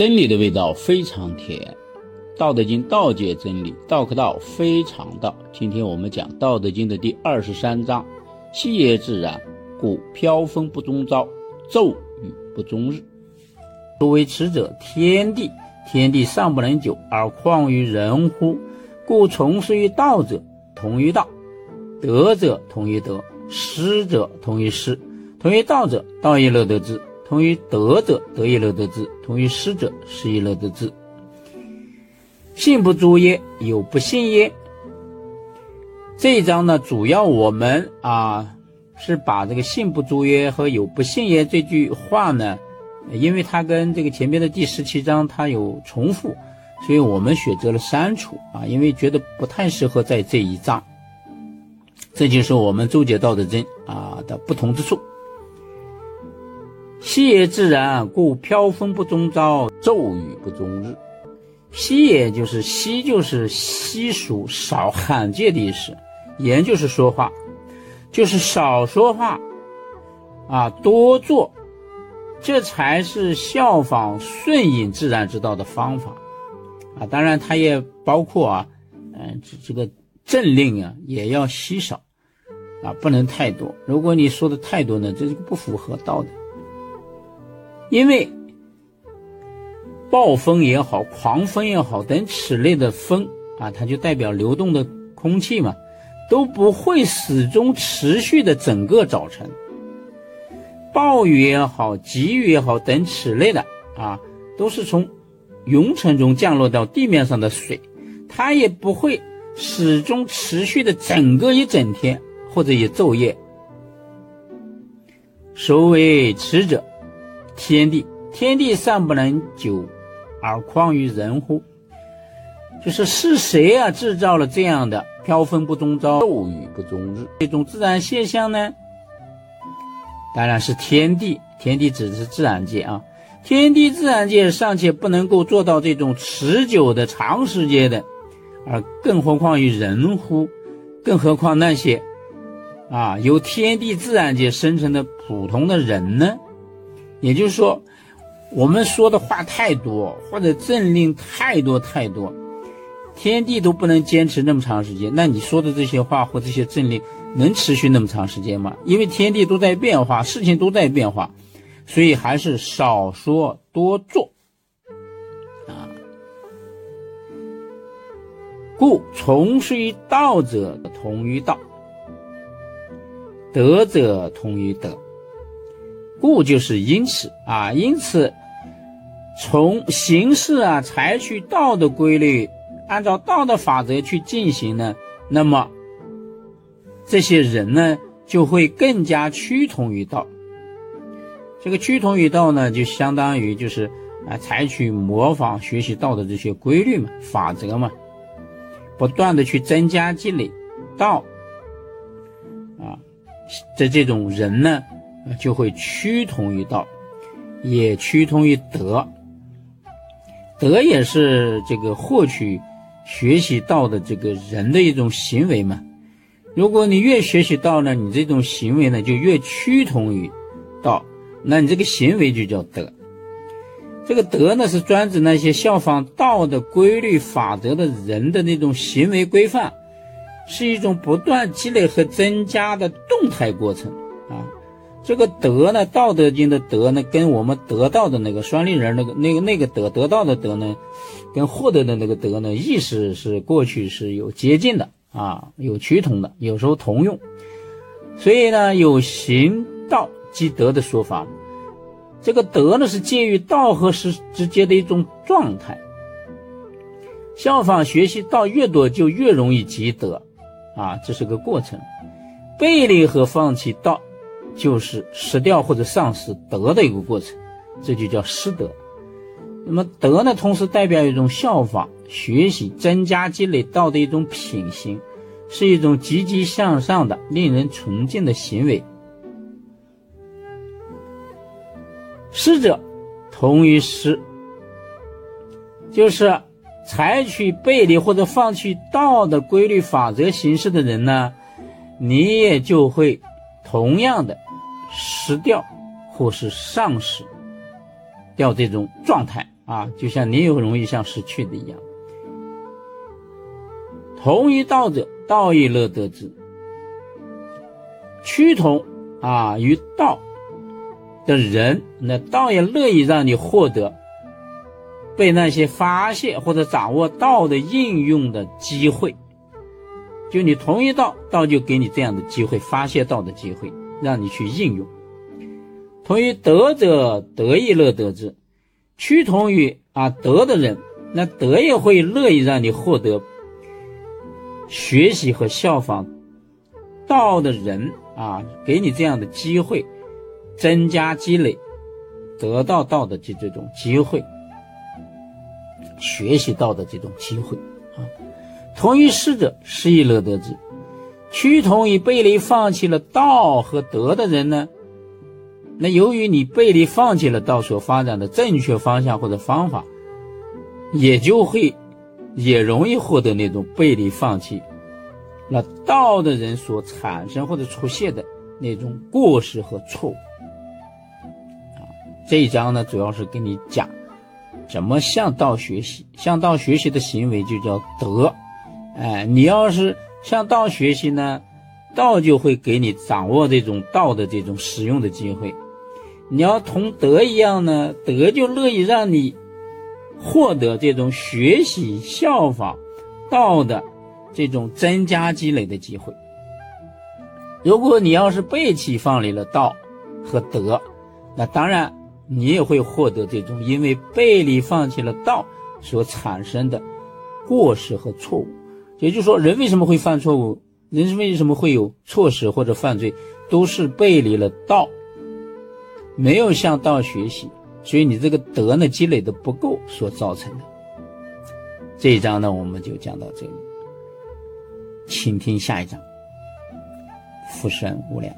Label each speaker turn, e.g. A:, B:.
A: 真理的味道非常甜，《道德经》道解真理，道可道非常道。今天我们讲《道德经》的第二十三章：气也自然，故飘风不终朝，骤雨不终日。所谓持者，天地，天地尚不能久，而况于人乎？故从事于道者，同于道；德者，同于德；失者，同于失。同于道者，道亦乐得之。同于德者，德亦乐得之；同于失者，失亦乐得之。信不足焉，有不信焉。这一章呢，主要我们啊是把这个“信不足焉”和“有不信焉”这句话呢，因为它跟这个前面的第十七章它有重复，所以我们选择了删除啊，因为觉得不太适合在这一章。这就是我们周解道德经啊的不同之处。息也自然，故飘风不终朝，骤雨不终日。息也就是息，就是稀疏、少、罕见的意思。言就是说话，就是少说话，啊，多做，这才是效仿顺应自然之道的方法。啊，当然它也包括啊，嗯，这这个政令啊，也要稀少，啊，不能太多。如果你说的太多呢，这是不符合道德。因为暴风也好，狂风也好，等此类的风啊，它就代表流动的空气嘛，都不会始终持续的整个早晨。暴雨也好，急雨也好，等此类的啊，都是从云层中降落到地面上的水，它也不会始终持续的整个一整天或者一昼夜。所谓持者。天地，天地尚不能久，而况于人乎？就是是谁啊制造了这样的飘风不终朝，骤雨不终日这种自然现象呢？当然是天地，天地指的是自然界啊。天地自然界尚且不能够做到这种持久的长时间的，而更何况于人乎？更何况那些啊由天地自然界生成的普通的人呢？也就是说，我们说的话太多，或者政令太多太多，天地都不能坚持那么长时间。那你说的这些话或这些政令能持续那么长时间吗？因为天地都在变化，事情都在变化，所以还是少说多做啊。故从事于道者，同于道；德者，同于德。故就是因此啊，因此从形式啊，采取道的规律，按照道的法则去进行呢，那么这些人呢，就会更加趋同于道。这个趋同于道呢，就相当于就是啊，采取模仿学习道的这些规律嘛、法则嘛，不断的去增加积累道啊，的这种人呢。就会趋同于道，也趋同于德。德也是这个获取、学习道的这个人的一种行为嘛。如果你越学习道呢，你这种行为呢就越趋同于道，那你这个行为就叫德。这个德呢是专指那些效仿道的规律法则的人的那种行为规范，是一种不断积累和增加的动态过程。这个德呢，《道德经》的德呢，跟我们得到的那个双立人那个那个那个德得到的德呢，跟获得的那个德呢，意思是过去是有接近的啊，有趋同的，有时候同用。所以呢，有行道即德的说法。这个德呢，是介于道和实之间的一种状态。效仿学习道越多，就越容易积德啊，这是个过程。背离和放弃道。就是失掉或者丧失德的一个过程，这就叫失德。那么德呢，同时代表一种效仿、学习、增加、积累道的一种品行，是一种积极向上的、令人崇敬的行为。失者，同于失，就是采取背离或者放弃道的规律法则行事的人呢，你也就会。同样的，失掉或是丧失掉这种状态啊，就像你也容易像失去的一样。同于道者，道亦乐得之。趋同啊于道的人，那道也乐意让你获得被那些发现或者掌握道的应用的机会。就你同一道，道就给你这样的机会，发现道的机会，让你去应用。同于德者，德亦乐得之。趋同于啊德的人，那德也会乐意让你获得学习和效仿道的人啊，给你这样的机会，增加积累，得到道的这这种机会，学习到的这种机会。同于师者，失亦乐得之。趋同于背离放弃了道和德的人呢？那由于你背离放弃了道所发展的正确方向或者方法，也就会也容易获得那种背离放弃那道的人所产生或者出现的那种过失和错误。这一章呢，主要是跟你讲怎么向道学习，向道学习的行为就叫德。哎，你要是向道学习呢，道就会给你掌握这种道的这种使用的机会。你要同德一样呢，德就乐意让你获得这种学习效仿道的这种增加积累的机会。如果你要是背弃放离了道和德，那当然你也会获得这种因为背离放弃了道所产生的过失和错误。也就是说，人为什么会犯错误？人为什么会有错失或者犯罪？都是背离了道。没有向道学习，所以你这个德呢积累的不够所造成的。这一章呢，我们就讲到这里，请听下一章。福生无量。